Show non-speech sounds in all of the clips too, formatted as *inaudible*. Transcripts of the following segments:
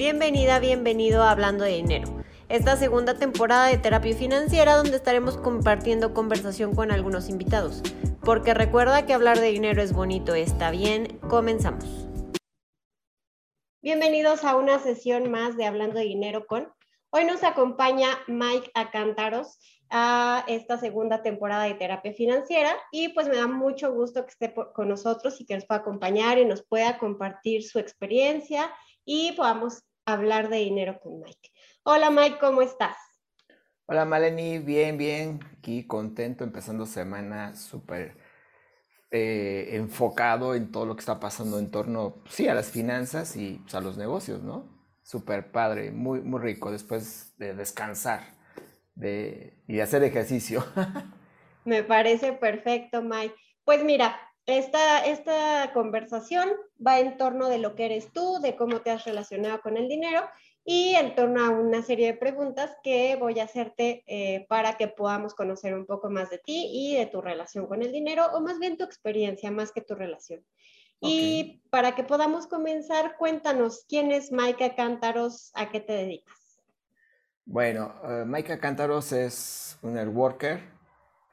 Bienvenida, bienvenido a Hablando de Dinero. Esta segunda temporada de Terapia Financiera donde estaremos compartiendo conversación con algunos invitados. Porque recuerda que hablar de dinero es bonito, está bien, comenzamos. Bienvenidos a una sesión más de Hablando de Dinero con... Hoy nos acompaña Mike Acántaros a esta segunda temporada de terapia financiera y pues me da mucho gusto que esté con nosotros y que nos pueda acompañar y nos pueda compartir su experiencia y podamos hablar de dinero con Mike. Hola Mike, ¿cómo estás? Hola Maleni, bien, bien, aquí contento, empezando semana súper eh, enfocado en todo lo que está pasando en torno, sí, a las finanzas y pues, a los negocios, ¿no? Súper padre, muy, muy rico después de descansar de, y hacer ejercicio. *laughs* Me parece perfecto, Mike. Pues mira, esta, esta conversación va en torno de lo que eres tú, de cómo te has relacionado con el dinero y en torno a una serie de preguntas que voy a hacerte eh, para que podamos conocer un poco más de ti y de tu relación con el dinero, o más bien tu experiencia, más que tu relación. Y para que podamos comenzar, cuéntanos, ¿quién es Maika Cántaros? ¿A qué te dedicas? Bueno, uh, Maika Cántaros es un networker,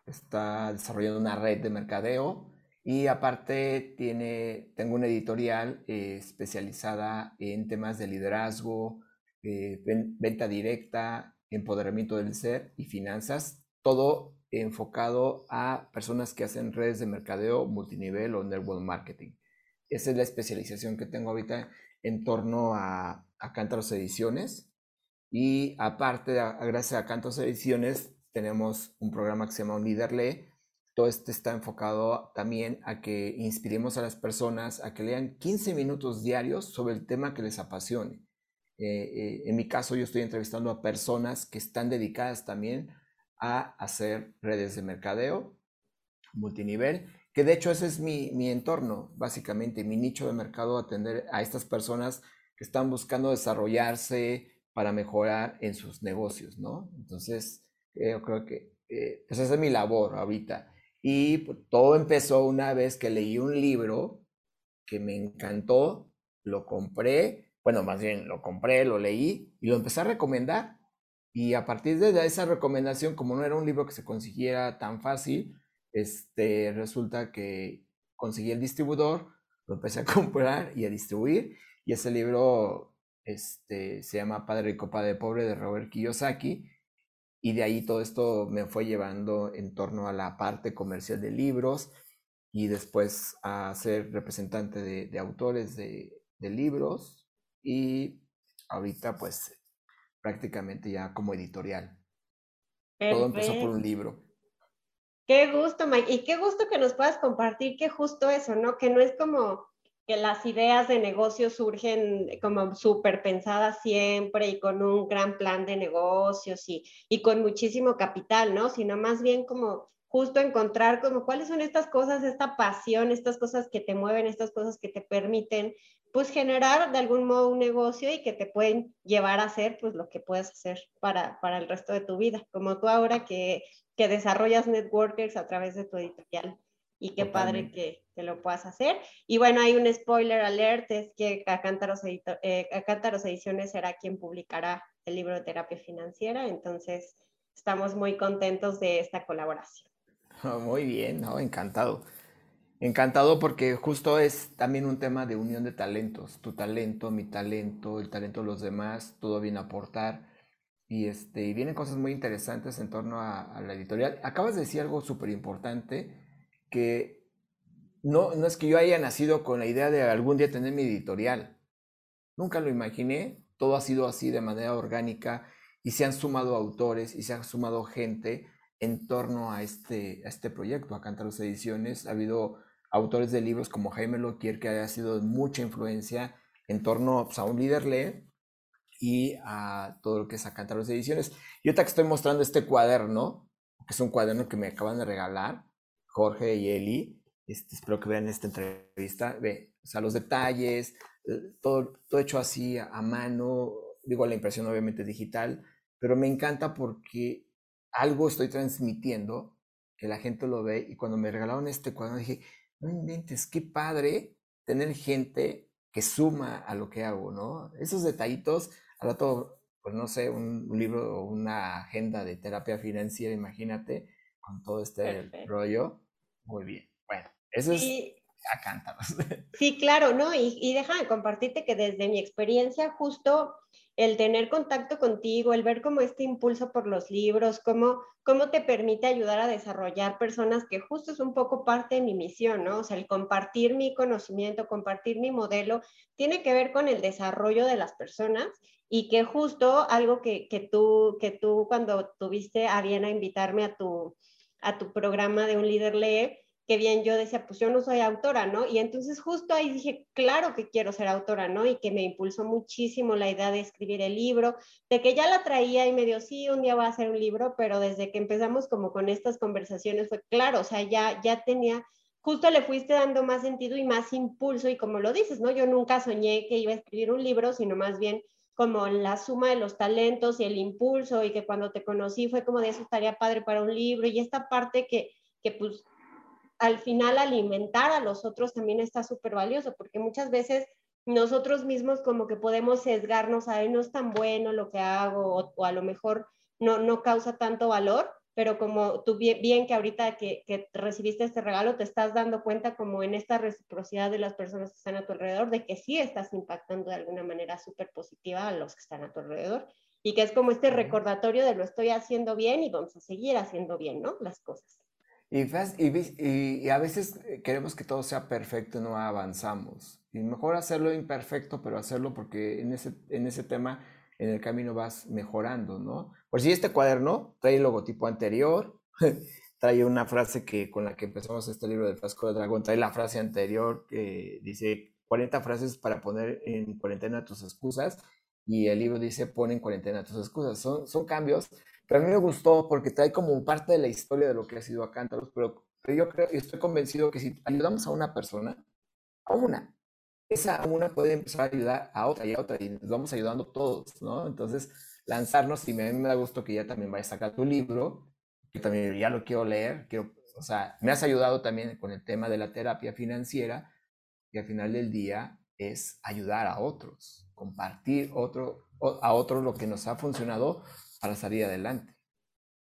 está desarrollando una red de mercadeo y aparte tiene, tengo una editorial eh, especializada en temas de liderazgo, eh, venta directa, empoderamiento del ser y finanzas, todo enfocado a personas que hacen redes de mercadeo multinivel o network marketing. Esa es la especialización que tengo ahorita en torno a, a Ediciones. Y aparte, gracias a Cántaros Ediciones, tenemos un programa que se llama Lee. Todo este está enfocado también a que inspiremos a las personas a que lean 15 minutos diarios sobre el tema que les apasione. Eh, eh, en mi caso, yo estoy entrevistando a personas que están dedicadas también a hacer redes de mercadeo multinivel que de hecho ese es mi, mi entorno, básicamente, mi nicho de mercado, atender a estas personas que están buscando desarrollarse para mejorar en sus negocios, ¿no? Entonces, eh, yo creo que eh, pues esa es mi labor ahorita. Y pues, todo empezó una vez que leí un libro que me encantó, lo compré, bueno, más bien lo compré, lo leí y lo empecé a recomendar. Y a partir de esa recomendación, como no era un libro que se consiguiera tan fácil, este, resulta que conseguí el distribuidor, lo empecé a *laughs* comprar y a distribuir, y ese libro este, se llama Padre Rico, Padre Pobre de Robert Kiyosaki, y de ahí todo esto me fue llevando en torno a la parte comercial de libros y después a ser representante de, autores de, libros y ahorita pues prácticamente ya como editorial. Todo empezó por un libro. Qué gusto, Mike. Y qué gusto que nos puedas compartir que justo eso, ¿no? Que no es como que las ideas de negocio surgen como súper pensadas siempre y con un gran plan de negocios y, y con muchísimo capital, ¿no? Sino más bien como justo encontrar como cuáles son estas cosas, esta pasión, estas cosas que te mueven, estas cosas que te permiten pues generar de algún modo un negocio y que te pueden llevar a hacer pues lo que puedes hacer para, para el resto de tu vida, como tú ahora que que desarrollas networkers a través de tu editorial. Y qué padre que, que, lo puedas hacer. Y bueno, hay un spoiler alert, es que Acántaros, eh, Ediciones será quien publicará el libro de terapia financiera, entonces estamos muy contentos de esta colaboración. Oh, muy bien, ¿no? encantado. Encantado porque justo es también un tema de unión de talentos. Tu talento, mi talento, el talento de los demás, todo viene a aportar y, este, vienen cosas muy interesantes en torno a, la editorial. Acabas de decir algo súper importante, que no, no es que yo haya nacido con la idea de algún día tener mi editorial. Nunca lo imaginé, todo ha sido así de manera orgánica y se han sumado autores y se ha sumado gente en torno a este, a este proyecto, a Cántaros Ediciones. Ha habido autores de libros como Jaime Loquier, que ha sido de mucha influencia en torno pues, a un líder lee y a todo lo que es a Cántaros Ediciones. Y ahorita que estoy mostrando este cuaderno, que es un cuaderno que me acaban de regalar, Jorge y Eli, este, espero que vean esta entrevista, ve, o sea, los detalles, eh, todo, todo hecho así a, mano, digo, la impresión obviamente digital, pero me encanta porque algo estoy transmitiendo, que la gente lo ve, y cuando me regalaron este cuaderno dije, no inventes, qué padre tener gente que suma a lo que hago, ¿no? Esos detallitos, al rato, pues no sé, un, libro o una agenda de terapia financiera, imagínate, con todo este rollo. Muy bien. Bueno, eso es a cántaros. *laughs* Sí, claro, ¿no? Y, y déjame compartirte que desde mi experiencia, justo el tener contacto contigo, el ver cómo este impulso por los libros, cómo, cómo te permite ayudar a desarrollar personas, que justo es un poco parte de mi misión, ¿no? O sea, el compartir mi conocimiento, compartir mi modelo, tiene que ver con el desarrollo de las personas y que justo algo que, que tú, que tú cuando tuviste a bien a invitarme a tu, a tu programa de Un Líder Lee, que bien yo decía, pues yo no soy autora, ¿no? Y entonces justo ahí dije, claro que quiero ser autora, ¿no? Y que me impulsó muchísimo la idea de escribir el libro, de que ya la traía y me dio, sí, un día va a hacer un libro, pero desde que empezamos como con estas conversaciones fue claro, o sea, ya, ya tenía, justo le fuiste dando más sentido y más impulso y como lo dices, ¿no? Yo nunca soñé que iba a escribir un libro, sino más bien como la suma de los talentos y el impulso y que cuando te conocí fue como de eso estaría padre para un libro y esta parte que, que pues al final alimentar a los otros también está súper valioso, porque muchas veces nosotros mismos como que podemos sesgarnos a, no es tan bueno lo que hago o, a lo mejor no, no causa tanto valor, pero como tú bien, que ahorita que, que, recibiste este regalo te estás dando cuenta como en esta reciprocidad de las personas que están a tu alrededor, de que sí estás impactando de alguna manera súper positiva a los que están a tu alrededor y que es como este recordatorio de lo estoy haciendo bien y vamos a seguir haciendo bien, ¿no? Las cosas. Y, y, a veces eh, queremos que todo sea perfecto y no avanzamos. Y mejor hacerlo imperfecto, pero hacerlo porque en ese, en ese tema, en el camino vas mejorando, ¿no? Por si este cuaderno trae el logotipo anterior, *laughs* trae una frase que con la que empezamos este libro del Frasco de Dragón, trae la frase anterior que dice 40 frases para poner en cuarentena tus excusas y el libro dice pon en cuarentena tus excusas. Son, son cambios pero a mí me gustó porque trae como parte de la historia de lo que ha sido a Cántaros, pero, yo creo y estoy convencido que si ayudamos a una persona, a una, esa una puede empezar a ayudar a otra y a otra y nos vamos ayudando todos, ¿no? Entonces, lanzarnos y mí me da gusto que ya también vayas a sacar tu libro, que también ya lo quiero leer, quiero, o sea, me has ayudado también con el tema de la terapia financiera y al final del día es ayudar a otros, compartir otro, a otros lo que nos ha funcionado para salir adelante.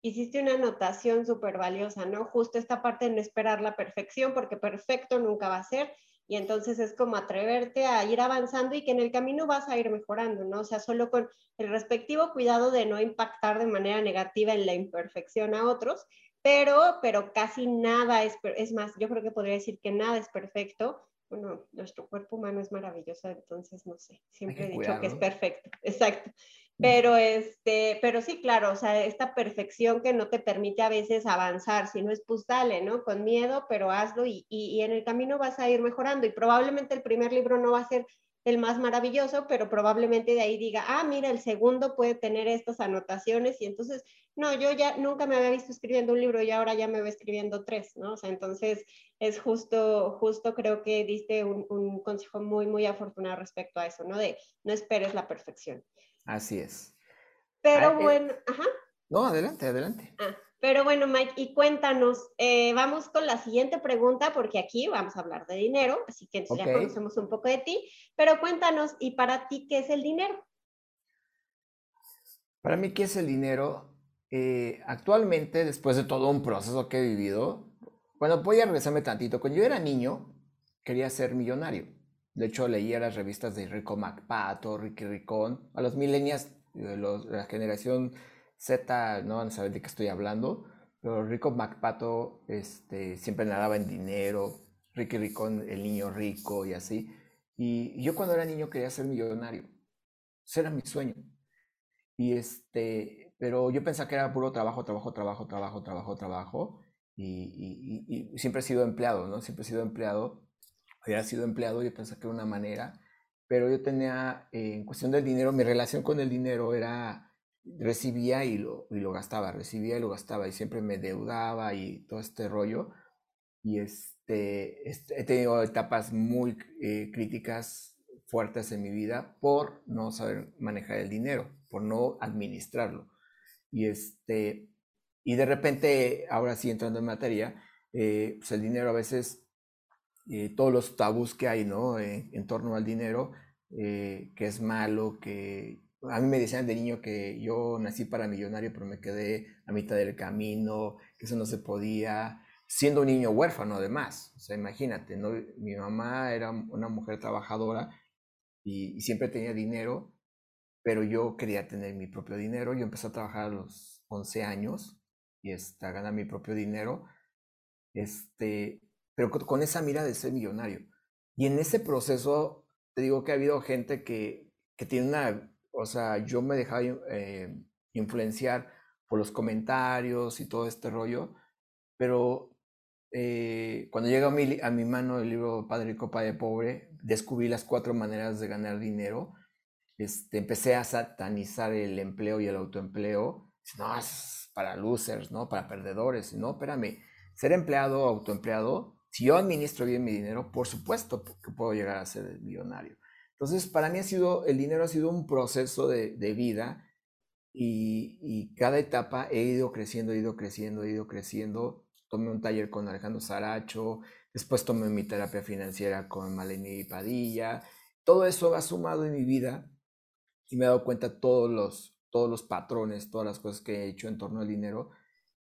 Hiciste una anotación súper valiosa, ¿no? Justo esta parte de no esperar la perfección, porque perfecto nunca va a ser, y entonces es como atreverte a ir avanzando y que en el camino vas a ir mejorando, ¿no? O sea, solo con el respectivo cuidado de no impactar de manera negativa en la imperfección a otros, pero, pero casi nada es, es más, yo creo que podría decir que nada es perfecto, bueno, nuestro cuerpo humano es maravilloso, entonces no sé, siempre he dicho que es perfecto, *laughs* exacto. Pero, este, pero sí, claro, o sea, esta perfección que no te permite a veces avanzar, si no es pues dale, ¿no? Con miedo, pero hazlo y, y, en el camino vas a ir mejorando y probablemente el primer libro no va a ser el más maravilloso, pero probablemente de ahí diga, ah, mira, el segundo puede tener estas anotaciones y entonces, no, yo ya nunca me había visto escribiendo un libro y ahora ya me voy escribiendo tres, ¿no? O sea, entonces es justo, justo creo que diste un, un consejo muy, muy afortunado respecto a eso, ¿no? De no esperes la perfección. Así es. Pero ah, eh, bueno, ajá. No, adelante, adelante. Ah, pero bueno, Mike, y cuéntanos, eh, vamos con la siguiente pregunta, porque aquí vamos a hablar de dinero, así que ya conocemos un poco de ti, pero cuéntanos, ¿y para ti qué es el dinero? Para mí, ¿qué es el dinero? Eh, actualmente, después de todo un proceso que he vivido, bueno, voy a regresarme tantito. Cuando yo era niño, quería ser millonario. De hecho, leía las revistas de Rico MacPato, Ricky Ricón. A los millennials, de la generación Z, no van a saber de qué estoy hablando. Pero Rico MacPato este, siempre nadaba en dinero. Ricky Ricón, el niño rico y así. Y yo cuando era niño quería ser millonario. Ese era mi sueño. Y este, pero yo pensaba que era puro trabajo, trabajo, trabajo, trabajo, trabajo, trabajo. Y, y, y siempre he sido empleado, ¿no? Siempre he sido empleado había sido empleado, yo pensé que era una manera, pero yo tenía, eh, en cuestión del dinero, mi relación con el dinero era, recibía y lo, y lo gastaba, recibía y lo gastaba, y siempre me deudaba y todo este rollo. Y este, este he tenido etapas muy eh, críticas, fuertes en mi vida, por no saber manejar el dinero, por no administrarlo. Y, este, y de repente, ahora sí entrando en materia, eh, pues el dinero a veces todos los tabús que hay, ¿no? en torno al dinero, que es malo, que a mí me decían de niño que yo nací para millonario, pero me quedé a mitad del camino, que eso no se podía, siendo un niño huérfano además. O sea, imagínate, ¿no? mi mamá era una mujer trabajadora y, siempre tenía dinero, pero yo quería tener mi propio dinero. Yo empecé a trabajar a los 11 años y este, a ganar mi propio dinero, este, pero con esa mira de ser millonario. Y en ese proceso, te digo que ha habido gente que, que tiene una o sea, yo me dejaba eh, influenciar por los comentarios y todo este rollo, pero eh, cuando llega a mi, a mi mano el libro Padre Rico, Padre Pobre, descubrí las cuatro maneras de ganar dinero. Este, empecé a satanizar el empleo y el autoempleo. No, es para losers, ¿no? Para perdedores. No, espérame. Ser empleado o autoempleado, si yo administro bien mi dinero, por supuesto que puedo llegar a ser millonario. Entonces, para mí ha sido, el dinero ha sido un proceso de, vida y, cada etapa he ido creciendo, he ido creciendo, he ido creciendo. Tomé un taller con Alejandro Saracho, después tomé mi terapia financiera con Maleni Padilla. Todo eso ha sumado en mi vida y me he dado cuenta todos los, todos los patrones, todas las cosas que he hecho en torno al dinero.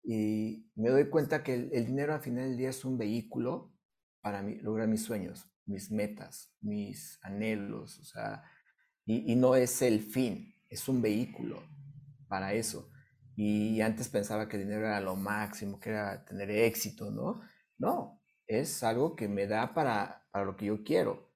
Y me doy cuenta que el, el dinero al final del día es un vehículo para mí, lograr mis sueños mis metas, mis anhelos, o sea, y, no es el fin, es un vehículo para eso. Y antes pensaba que el dinero era lo máximo, que era tener éxito, ¿no? No, es algo que me da para, para lo que yo quiero.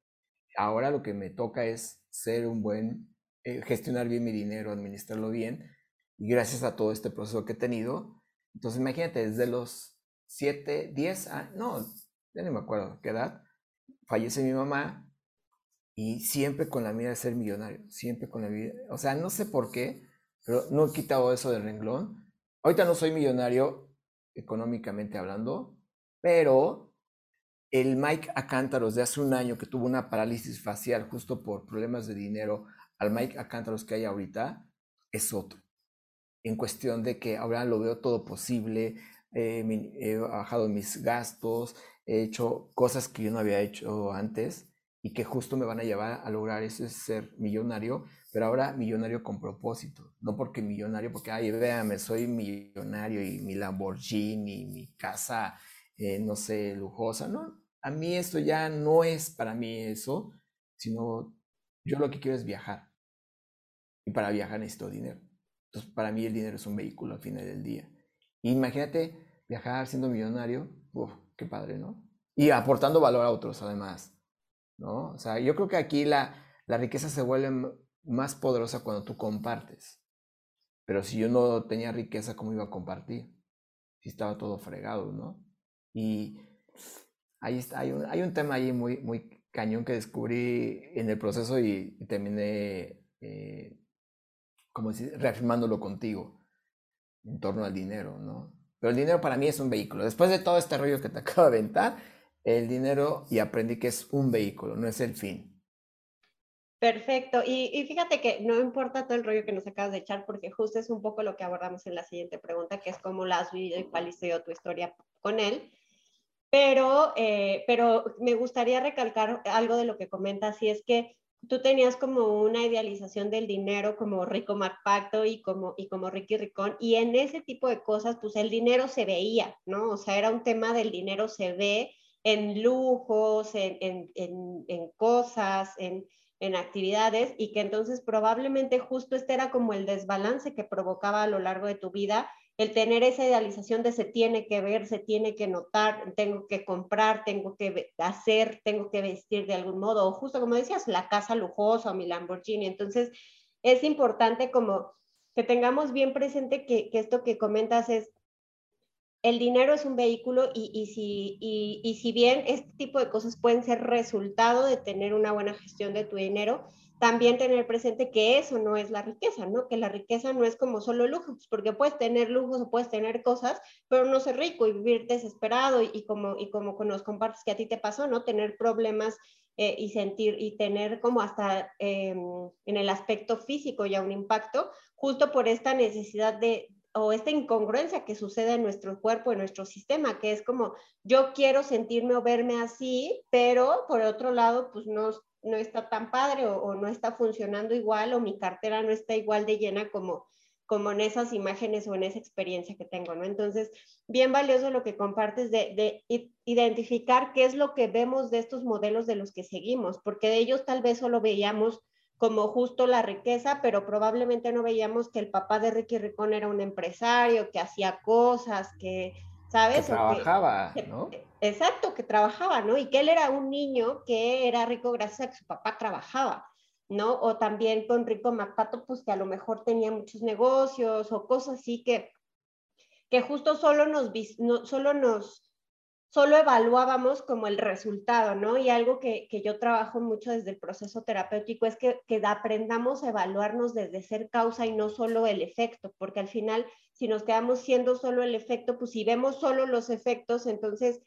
Ahora lo que me toca es ser un buen, eh, gestionar bien mi dinero, administrarlo bien. Y gracias a todo este proceso que he tenido, entonces imagínate, desde los 7, 10 años, no, ya no me acuerdo qué edad, fallece mi mamá y siempre con la mira de ser millonario, siempre con la vida, o sea, no sé por qué, pero no he quitado eso del renglón. Ahorita no soy millonario económicamente hablando, pero el Mike Acántaros de hace un año que tuvo una parálisis facial justo por problemas de dinero, al Mike Acántaros que hay ahorita, es otro. En cuestión de que ahora lo veo todo posible, eh, he bajado mis gastos, he hecho cosas que yo no había hecho antes y que justo me van a llevar a lograr ese ser millonario, pero ahora millonario con propósito, no porque millonario, porque, ay, véame, soy millonario y mi Lamborghini, mi casa, eh, no sé, lujosa, no, a mí esto ya no es para mí eso, sino yo lo que quiero es viajar. Y para viajar necesito dinero. Entonces, para mí el dinero es un vehículo al final del día. Imagínate viajar siendo millonario, uf, qué padre, ¿no? Y aportando valor a otros, además, ¿no? O sea, yo creo que aquí la, la riqueza se vuelve más poderosa cuando tú compartes. Pero si yo no tenía riqueza, ¿cómo iba a compartir? Si estaba todo fregado, ¿no? Y está, hay un, hay un tema ahí muy, muy cañón que descubrí en el proceso y, terminé, eh, como decir, reafirmándolo contigo en torno al dinero, ¿no? Pero el dinero para mí es un vehículo. Después de todo este rollo que te *laughs* acabo de aventar, el dinero y aprendí que es un vehículo, no es el fin. Perfecto. Y, fíjate que no importa todo el rollo que nos acabas de echar, porque justo es un poco lo que abordamos en la siguiente pregunta, que es cómo la has vivido y cuál ha sido tu historia con él. Pero, eh, pero me gustaría recalcar algo de lo que comentas, y es que tú tenías como una idealización del dinero como Rico MacPacto y como, y como Ricky Ricón, y en ese tipo de cosas, pues el dinero se veía, ¿no? O sea, era un tema del dinero se ve en lujos, en, cosas, en, en actividades, y que entonces probablemente justo este era como el desbalance que provocaba a lo largo de tu vida el tener esa idealización de se tiene que ver, se tiene que notar, tengo que comprar, tengo que hacer, tengo que vestir de algún modo, o justo como decías, la casa lujosa o mi Lamborghini. Entonces, es importante como que tengamos bien presente que, esto que comentas es, el dinero es un vehículo y, y si, y, y si bien este tipo de cosas pueden ser resultado de tener una buena gestión de tu dinero, también tener presente que eso no es la riqueza, ¿no? Que la riqueza no es como solo lujos, porque puedes tener lujos o puedes tener cosas, pero no ser rico y vivir desesperado y, como, y como nos compartes que a ti te pasó, ¿no? Tener problemas eh, y sentir y tener como hasta em, en el aspecto físico ya un impacto, justo por esta necesidad de o esta incongruencia que sucede en nuestro cuerpo, en nuestro sistema, que es como yo quiero sentirme o verme así, pero por otro lado, pues no, no está tan padre o, no está funcionando igual o mi cartera no está igual de llena como como en esas imágenes o en esa experiencia que tengo, ¿no? Entonces, bien valioso lo que compartes de, de, identificar qué es lo que vemos de estos modelos de los que seguimos, porque de ellos tal vez solo veíamos como justo la riqueza, pero probablemente no veíamos que el papá de Ricky Ricón era un empresario, que hacía cosas, que, ¿sabes? Que trabajaba, ¿no? Exacto, que trabajaba, ¿no? Y que él era un niño que era rico gracias a que su papá trabajaba, ¿no? O también con Rico MacPato, pues que a lo mejor tenía muchos negocios o cosas así que, que justo solo nos, no, solo nos solo evaluábamos como el resultado, ¿no? Y algo que, yo trabajo mucho desde el proceso terapéutico es que, aprendamos a evaluarnos desde ser causa y no solo el efecto, porque al final, si nos quedamos siendo solo el efecto, pues si vemos solo los efectos, entonces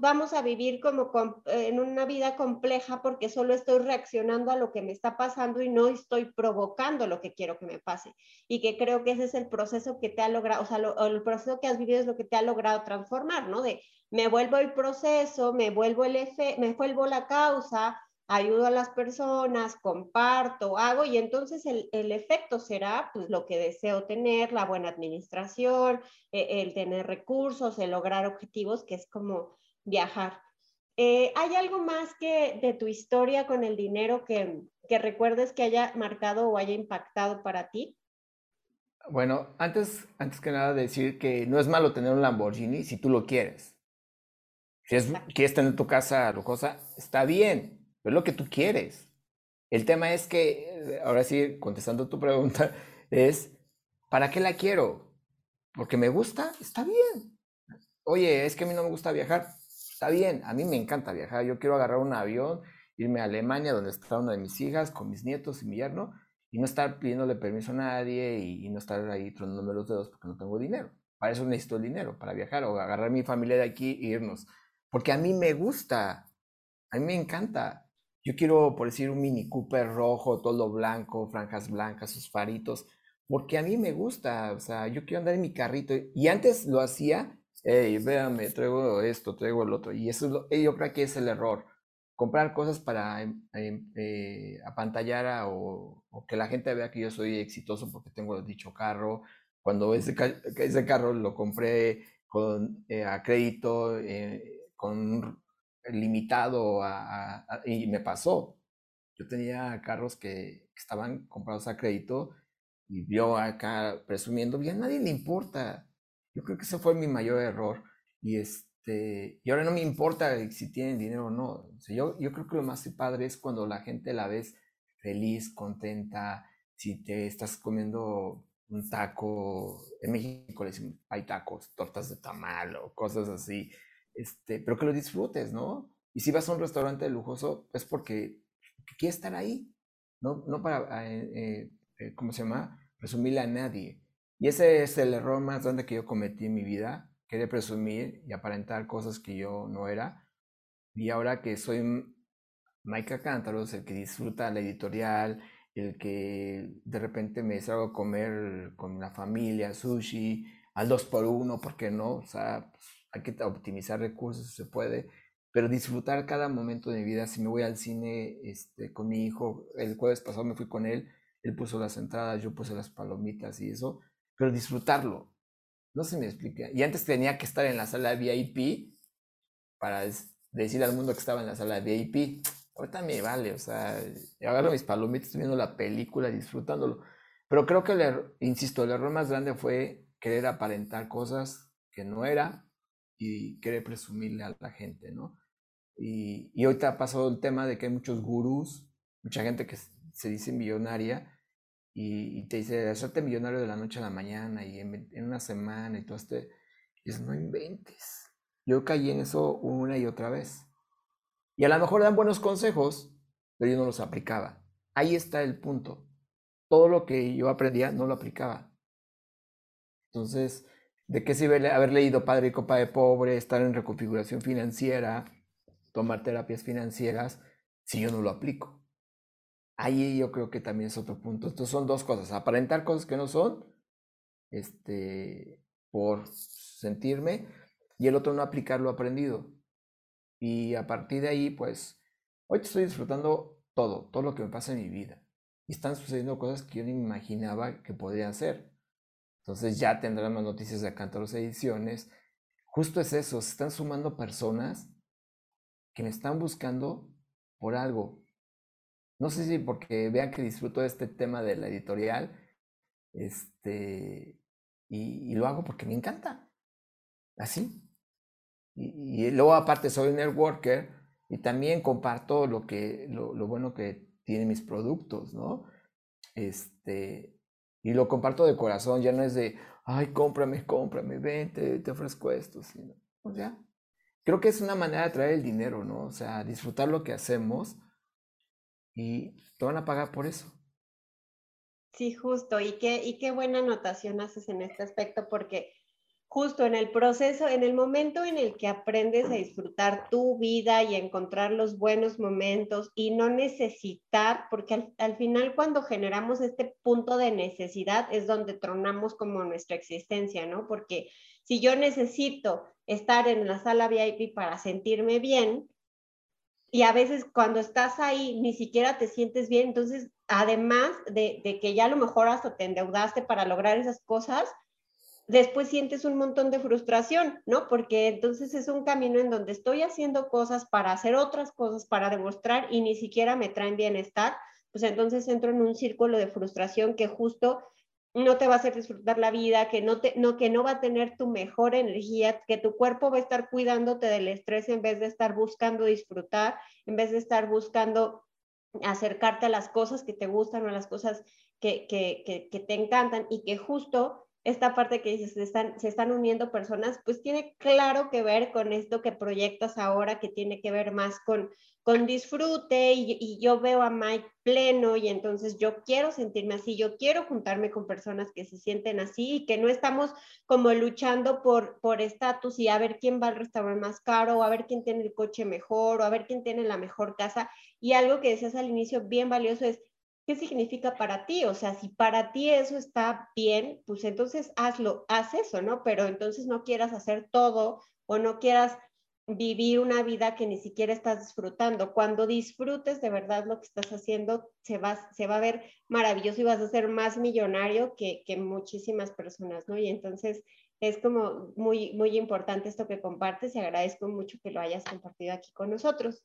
vamos a vivir como en una vida compleja porque solo estoy reaccionando a lo que me está pasando y no estoy provocando lo que quiero que me pase. Y que creo que ese es el proceso que te ha logrado, o sea, el proceso que has vivido es lo que te ha logrado transformar, ¿no? De me vuelvo el proceso, me vuelvo el efe, me vuelvo la causa, ayudo a las personas, comparto, hago y entonces el, el, efecto será pues lo que deseo tener, la buena administración, e, el tener recursos, el lograr objetivos, que es como viajar. Eh, ¿Hay algo más que de tu historia con el dinero que, que recuerdes que haya marcado o haya impactado para ti? Bueno, antes, antes que nada decir que no es malo tener un Lamborghini si tú lo quieres. Si es, quieres tener tu casa lujosa, está bien, pero es lo que tú quieres. El tema es que, ahora sí, contestando tu pregunta, *laughs* es, ¿para qué la quiero? Porque me gusta, está bien. Oye, es que a mí no me gusta viajar, está bien, a mí me encanta viajar. Yo quiero agarrar un avión, irme a Alemania, donde está una de mis hijas, con mis nietos y mi yerno, y no estar pidiéndole permiso a nadie y, y no estar ahí tronándome los dedos porque no tengo dinero. Para eso necesito el dinero, para viajar o agarrar mi familia de aquí e irnos porque a mí me gusta, a mí me encanta. Yo quiero, por decir, un Mini Cooper rojo, todo blanco, franjas blancas, sus faritos, porque a mí me gusta, o sea, yo quiero andar en mi carrito. Y antes lo hacía, hey, véame, traigo esto, traigo el otro. Y eso es lo, yo creo que es el error. Comprar cosas para em, eh, apantallar o, que la gente vea que yo soy exitoso porque tengo dicho carro. Cuando ese, ese carro lo compré con, eh, a crédito, eh, con limitado a, y me pasó. Yo tenía carros que, estaban comprados a crédito y vio acá presumiendo, bien, a nadie le importa. Yo creo que ese fue mi mayor error. Y, este, y ahora no me importa si tienen dinero o no. yo, yo creo que lo más padre es cuando la gente la ves feliz, contenta, si te estás comiendo un taco, en México le decimos, hay tacos, tortas de tamal o cosas así, este, pero que lo disfrutes, ¿no? Y si vas a un restaurante lujoso, es porque, quieres estar ahí, no, no para, eh, eh, eh, ¿cómo se llama? Presumirle a nadie. Y ese es el error más grande que yo cometí en mi vida, querer presumir y aparentar cosas que yo no era. Y ahora que soy Mike Cántaros, el que disfruta la editorial, el que de repente me salgo a comer con la familia, sushi, al dos por uno, ¿por qué no? O sea, pues, hay que optimizar recursos si se puede, pero disfrutar cada momento de mi vida. Si me voy al cine este, con mi hijo, el jueves pasado me fui con él, él puso las entradas, yo puse las palomitas y eso, pero disfrutarlo. No se me explica. Y antes tenía que estar en la sala VIP para decir al mundo que estaba en la sala VIP. Ahorita me vale, o sea, agarro mis palomitas viendo la película, disfrutándolo. Pero creo que, el insisto, el error más grande fue querer aparentar cosas que no era y quiere presumirle a la gente, ¿no? Y, y ahorita ha pasado el tema de que hay muchos gurús, mucha gente que se dice millonaria y, te dice, hacerte millonario de la noche a la mañana y en, una semana y todo este, es no inventes. Yo caí en eso una y otra vez. Y a lo mejor dan buenos consejos, pero yo no los aplicaba. Ahí está el punto. Todo lo que yo aprendía no lo aplicaba. Entonces, ¿De qué sirve haber leído Padre y Copa de Pobre, estar en reconfiguración financiera, tomar terapias financieras, si yo no lo aplico? Ahí yo creo que también es otro punto. Entonces son dos cosas, aparentar cosas que no son este, por sentirme, y el otro no aplicar lo aprendido. Y a partir de ahí, pues, hoy estoy disfrutando todo, todo lo que me pasa en mi vida. Y están sucediendo cosas que yo ni me imaginaba que podrían ser. Entonces ya tendrán más noticias de Cantoros Ediciones. Justo es eso, se están sumando personas que me están buscando por algo. No sé si porque vean que disfruto este tema de la editorial, este, y, lo hago porque me encanta. Así. Y, luego aparte soy networker y también comparto lo, que, lo, bueno que tienen mis productos, ¿no? Este, y lo comparto de corazón, ya no es de, ay, cómprame, cómprame, ven, te, ofrezco esto, sino, pues ya, creo que es una manera de traer el dinero, ¿no? O sea, disfrutar lo que hacemos y te van a pagar por eso. Sí, justo. Y qué, y qué buena anotación haces en este aspecto, porque justo en el proceso, en el momento en el que aprendes a disfrutar tu vida y encontrar los buenos momentos y no necesitar, porque al, al, final cuando generamos este punto de necesidad es donde tronamos como nuestra existencia, ¿no? Porque si yo necesito estar en la sala VIP para sentirme bien, y a veces cuando estás ahí ni siquiera te sientes bien, entonces además de, de que ya a lo mejor hasta te endeudaste para lograr esas cosas, después sientes un montón de frustración, ¿no? Porque entonces es un camino en donde estoy haciendo cosas para hacer otras cosas, para demostrar y ni siquiera me traen bienestar, pues entonces entro en un círculo de frustración que justo no te va a hacer disfrutar la vida, que no, te, no, que no va a tener tu mejor energía, que tu cuerpo va a estar cuidándote del estrés en vez de estar buscando disfrutar, en vez de estar buscando acercarte a las cosas que te gustan o a las cosas que, que, que, que te encantan y que justo esta parte que dices, se están, se están uniendo personas, pues tiene claro que ver con esto que proyectas ahora, que tiene que ver más con, con disfrute y, yo veo a Mike pleno y entonces yo quiero sentirme así, yo quiero juntarme con personas que se sienten así y que no estamos como luchando por por estatus y a ver quién va al restaurante más caro o a ver quién tiene el coche mejor o a ver quién tiene la mejor casa. Y algo que decías al inicio bien valioso es ¿qué significa para ti? O sea, si para ti eso está bien, pues entonces hazlo, haz eso, ¿no? Pero entonces no quieras hacer todo o no quieras vivir una vida que ni siquiera estás disfrutando. Cuando disfrutes de verdad lo que estás haciendo, se va, a ver maravilloso y vas a ser más millonario que, que muchísimas personas, ¿no? Y entonces es como muy, muy importante esto que compartes y agradezco mucho que lo hayas compartido aquí con nosotros.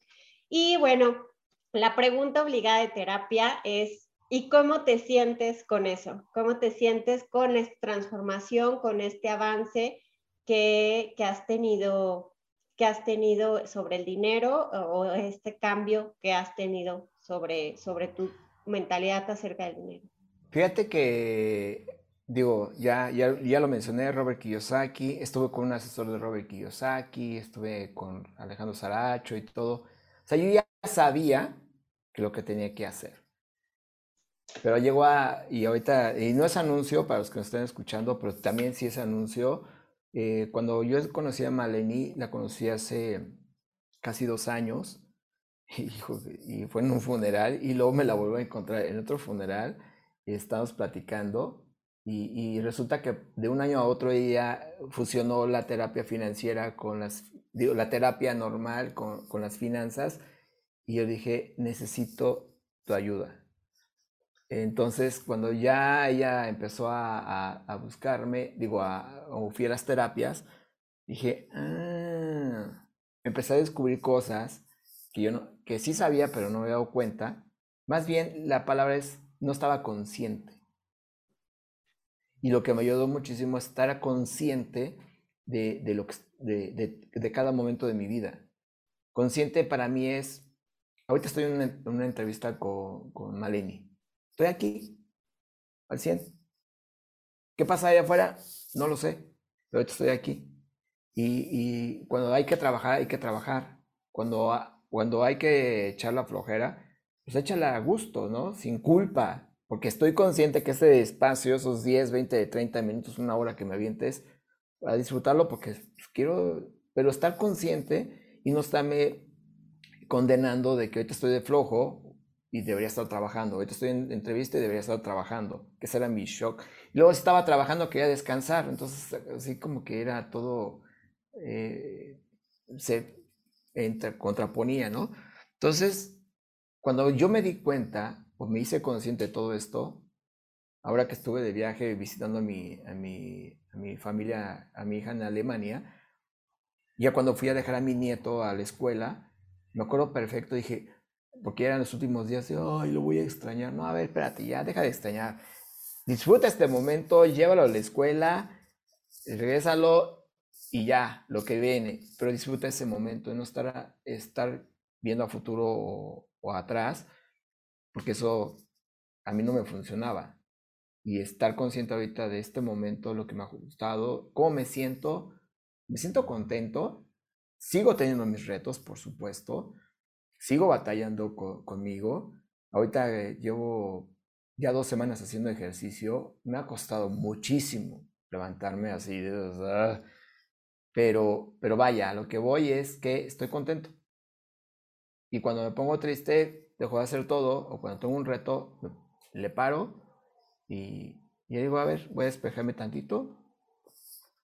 Y bueno, la pregunta obligada de terapia es, ¿y cómo te sientes con eso? ¿Cómo te sientes con esta transformación, con este avance que, has tenido? que has tenido sobre el dinero o este cambio que has tenido sobre, sobre tu mentalidad acerca del dinero? Fíjate que, digo, ya, ya, ya, lo mencioné, Robert Kiyosaki, estuve con un asesor de Robert Kiyosaki, estuve con Alejandro Saracho y todo. O sea, yo ya sabía que lo que tenía que hacer. Pero llegó a, y ahorita, y no es anuncio para los que nos estén escuchando, pero también sí es anuncio. Eh, cuando yo conocí a Maleni, la conocí hace casi dos años, *laughs* y, y, fue en un funeral, y luego me la vuelvo a encontrar en otro funeral, y estamos platicando, y, y resulta que de un año a otro ella fusionó la terapia financiera con las, digo, la terapia normal con, con las finanzas, y yo dije, necesito tu ayuda. Entonces, cuando ya ella empezó a, a, buscarme, digo, a, o fui a las terapias, dije, ah, empecé a descubrir cosas que yo no, que sí sabía, pero no me había dado cuenta. Más bien, la palabra es, no estaba consciente. Y lo que me ayudó muchísimo es estar consciente de, de lo que, de, de, de cada momento de mi vida. Consciente para mí es Ahorita estoy en una, entrevista con, con, Maleni. Estoy aquí, al 100. ¿Qué pasa allá afuera? No lo sé, pero ahorita estoy aquí. Y, y cuando hay que trabajar, hay que trabajar. Cuando, cuando hay que echar la flojera, pues échala a gusto, ¿no? Sin culpa. Porque estoy consciente que ese espacio, esos 10, 20, 30 minutos, una hora que me avientes, a disfrutarlo porque pues, quiero, pero estar consciente y no estarme condenando de que ahorita estoy de flojo y debería estar trabajando. Ahorita estoy en entrevista y debería estar trabajando. Ese era mi shock. luego estaba trabajando, quería descansar. Entonces, así como que era todo, eh, se contraponía, ¿no? Entonces, cuando yo me di cuenta, o me hice consciente de todo esto, ahora que estuve de viaje visitando a mi, a mi, a mi familia, a mi hija en Alemania, ya cuando fui a dejar a mi nieto a la escuela, me acuerdo perfecto, dije, porque eran los últimos días, de, ay, lo voy a extrañar. No, a ver, espérate, ya, deja de extrañar. Disfruta este momento, llévalo a la escuela, regrésalo y ya, lo que viene. Pero disfruta ese momento, no estar, estar viendo a futuro o, o atrás, porque eso a mí no me funcionaba. Y estar consciente ahorita de este momento, lo que me ha gustado, cómo me siento, me siento contento. Sigo teniendo mis retos, por supuesto, sigo batallando conmigo. Ahorita eh, llevo ya dos semanas haciendo ejercicio. Me ha costado muchísimo levantarme así. De, pero, pero vaya, lo que voy es que estoy contento. Y cuando me pongo triste, dejo de hacer todo. O cuando tengo un reto, le paro y, y digo, a ver, voy a despejarme tantito.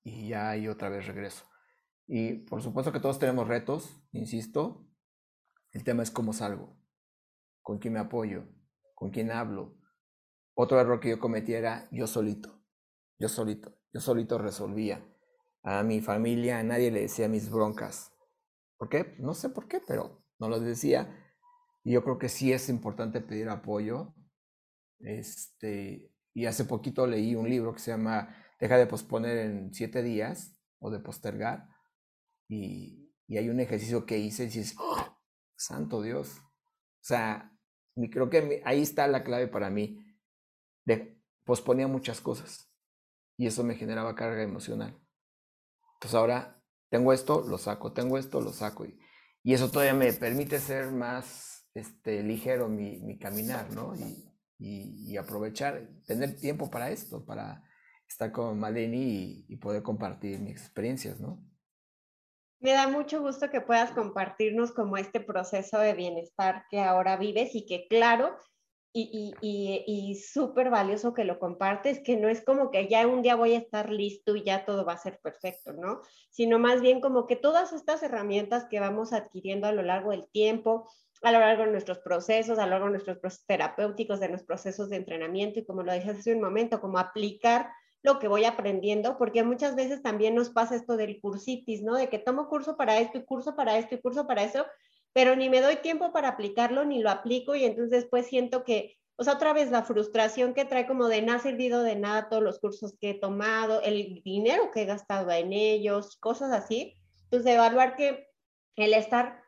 Y ya ahí otra vez regreso. Y por supuesto que todos tenemos retos, insisto, el tema es cómo salgo, con quién me apoyo, con quién hablo. Otro error que yo cometí era yo solito, yo solito, yo solito resolvía. A mi familia, a nadie le decía mis broncas. ¿Por qué? No sé por qué, pero no lo decía. Y yo creo que sí es importante pedir apoyo. Este, y hace poquito leí un libro que se llama Deja de posponer en siete días o de postergar. Y, y hay un ejercicio que hice y dices, ¡Oh! Santo Dios. O sea, creo que ahí está la clave para mí. De, posponía muchas cosas y eso me generaba carga emocional. Entonces ahora tengo esto, lo saco, tengo esto, lo saco. Y, y eso todavía me permite ser más este, ligero mi, mi caminar, ¿no? Y, y, y, aprovechar, tener tiempo para esto, para estar con Maleni y poder compartir mis experiencias, ¿no? Me da mucho gusto que puedas compartirnos como este proceso de bienestar que ahora vives y que claro, y, y, y, súper valioso que lo compartes, que no es como que ya un día voy a estar listo y ya todo va a ser perfecto, ¿no? Sino más bien como que todas estas herramientas que vamos adquiriendo a lo largo del tiempo, a lo largo de nuestros procesos, a lo largo de nuestros procesos terapéuticos, de nuestros procesos de entrenamiento y como lo dije hace un momento, como aplicar lo que voy aprendiendo, porque muchas veces también nos pasa esto del cursitis, ¿no? De que tomo curso para esto y curso para esto y curso para eso, pero ni me doy tiempo para aplicarlo ni lo aplico y entonces después siento que, o sea, otra vez la frustración que trae como de no ha servido de nada todos los cursos que he tomado, el dinero que he gastado en ellos, cosas así. Entonces, evaluar que el estar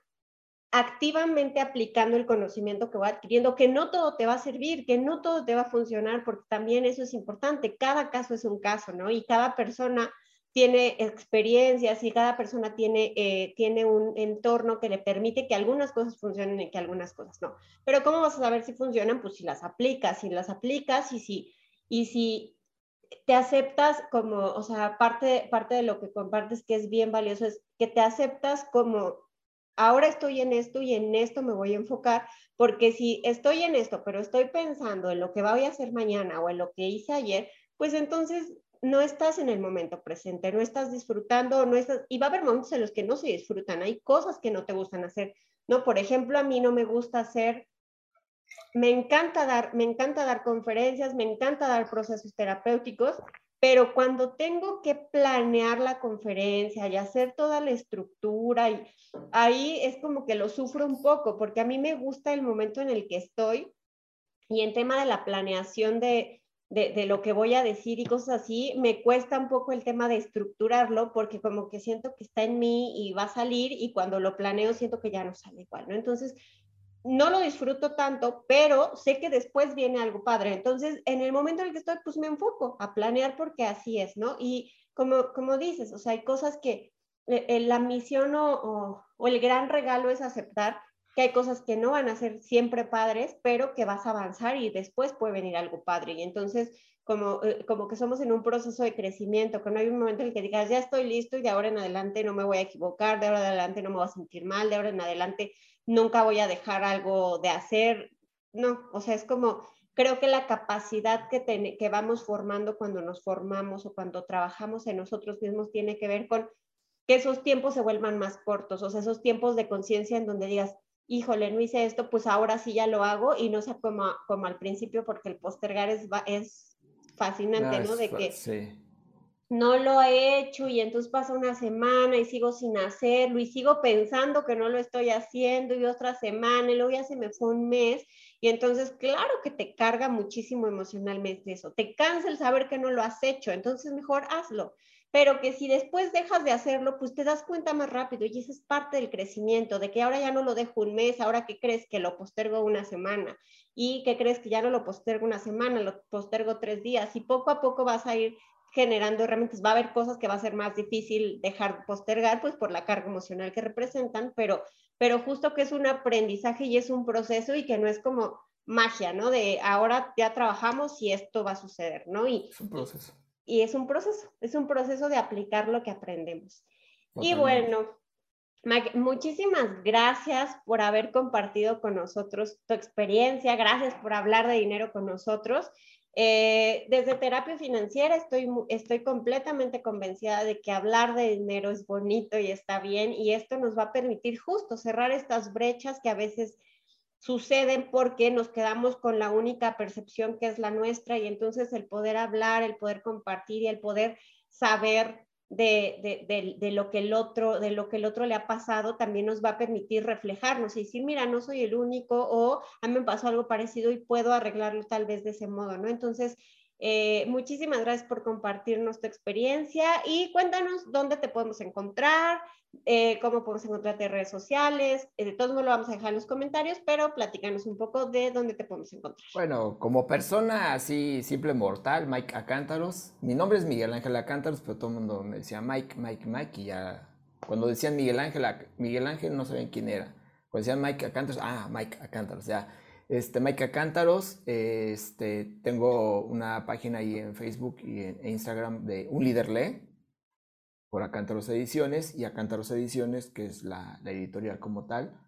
activamente aplicando el conocimiento que va adquiriendo, que no todo te va a servir, que no todo te va a funcionar, porque también eso es importante. Cada caso es un caso, ¿no? Y cada persona tiene experiencias y cada persona tiene, eh, tiene un entorno que le permite que algunas cosas funcionen y que algunas cosas no. Pero ¿cómo vas a saber si funcionan? Pues si las aplicas, si las aplicas y si, y si te aceptas como, o sea, parte, parte de lo que compartes que es bien valioso es que te aceptas como ahora estoy en esto y en esto me voy a enfocar, porque si estoy en esto, pero estoy pensando en lo que voy a hacer mañana o en lo que hice ayer, pues entonces no estás en el momento presente, no estás disfrutando, no estás, y va a haber momentos en los que no se disfrutan, hay cosas que no te gustan hacer, ¿no? Por ejemplo, a mí no me gusta hacer, me encanta dar, me encanta dar conferencias, me encanta dar procesos terapéuticos, pero cuando tengo que planear la conferencia y hacer toda la estructura, ahí es como que lo sufro un poco, porque a mí me gusta el momento en el que estoy y en tema de la planeación de, de, lo que voy a decir y cosas así, me cuesta un poco el tema de estructurarlo porque como que siento que está en mí y va a salir y cuando lo planeo siento que ya no sale igual, ¿no? Entonces, no lo disfruto tanto, pero sé que después viene algo padre. Entonces, en el momento en el que estoy, pues me enfoco a planear porque así es, ¿no? Y como, como dices, o sea, hay cosas que eh, eh, la misión o, o, el gran regalo es aceptar que hay cosas que no van a ser siempre padres, pero que vas a avanzar y después puede venir algo padre. Y entonces, como, eh, como que somos en un proceso de crecimiento, que no hay un momento en el que digas, ya estoy listo y de ahora en adelante no me voy a equivocar, de ahora en adelante no me voy a sentir mal, de ahora en adelante nunca voy a dejar algo de hacer. no, o sea, es como, creo que la capacidad que, que vamos formando cuando nos formamos o cuando trabajamos en nosotros mismos tiene que ver con que esos tiempos se vuelvan más cortos, o sea, esos tiempos de conciencia en donde digas, híjole, no hice esto, pues ahora sí ya lo hago y no sea como, como al principio, porque el postergar es, es fascinante, ah, ¿no? De que no lo he hecho y entonces pasa una semana y sigo sin hacerlo y sigo pensando que no lo estoy haciendo y otra semana y luego ya se me fue un mes y entonces claro que te carga muchísimo emocionalmente eso, te cansa el saber que no lo has hecho, entonces mejor hazlo pero que si después dejas de hacerlo, pues te das cuenta más rápido y eso es parte del crecimiento, de que ahora ya no lo dejo un mes, ahora que crees que lo postergo una semana y que crees que ya no lo postergo una semana, lo postergo tres días y poco a poco vas a ir generando herramientas. Va a haber cosas que va a ser más difícil dejar postergar, pues por la carga emocional que representan, pero, pero justo que es un aprendizaje y es un proceso y que no es como magia, ¿no? De ahora ya trabajamos y esto va a suceder, ¿no? Y, es un proceso y es un proceso, es un proceso de aplicar lo que aprendemos. Y bueno, muchísimas gracias por haber compartido con nosotros tu experiencia, gracias por hablar de dinero con nosotros. Eh, desde terapia financiera estoy, estoy completamente convencida de que hablar de dinero es bonito y está bien y esto nos va a permitir justo cerrar estas brechas que a veces suceden porque nos quedamos con la única percepción que es la nuestra y entonces el poder hablar, el poder compartir y el poder saber de, lo que el otro, de lo que el otro le ha pasado, también nos va a permitir reflejarnos y decir, mira, no soy el único o a mí me pasó algo parecido y puedo arreglarlo tal vez de ese modo, ¿no? Entonces, eh, muchísimas gracias por compartirnos tu experiencia y cuéntanos dónde te podemos encontrar, eh, cómo podemos encontrarte en redes sociales. Eh, de todos modos lo vamos a dejar en los comentarios, pero platícanos un poco de dónde te podemos encontrar. Bueno, como persona así simple mortal, Mike Acántaros. Mi nombre es Miguel Ángel Acántaros, pero todo el mundo me decía Mike, Mike, Mike y ya cuando decían Miguel Ángel, Miguel Ángel no sabían quién era. Cuando decían Mike Acántaros, ah, Mike Acántaros, ya. Este, Mike Acántaros, este, tengo una página ahí en Facebook y en Instagram de Un Líder Lee, por Acántaros Ediciones, y Acántaros Ediciones, que es la, editorial como tal,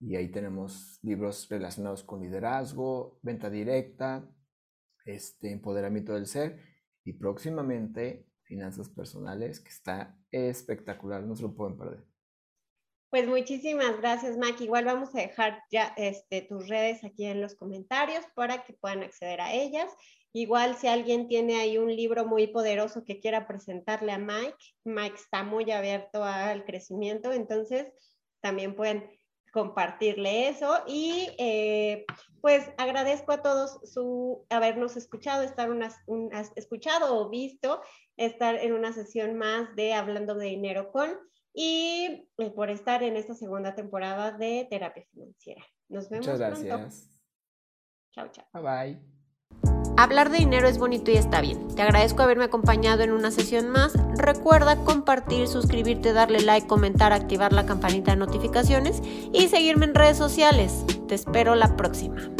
y ahí tenemos libros relacionados con liderazgo, venta directa, este, empoderamiento del ser, y próximamente finanzas personales, que está espectacular, no se lo pueden perder. Pues muchísimas gracias, Mac. Igual vamos a dejar ya este, tus redes aquí en los comentarios para que puedan acceder a ellas. Igual si alguien tiene ahí un libro muy poderoso que quiera presentarle a Mike, Mike está muy abierto al crecimiento, entonces también pueden compartirle eso y eh, pues agradezco a todos su habernos escuchado, estar escuchado o visto estar en una sesión más de Hablando de Dinero con y eh, por estar en esta segunda temporada de Terapia Financiera. Nos vemos. Muchas gracias. Chao, chao. Bye bye. Hablar de dinero es bonito y está bien. Te agradezco haberme acompañado en una sesión más. Recuerda compartir, suscribirte, darle like, comentar, activar la campanita de notificaciones y seguirme en redes sociales. Te espero la próxima.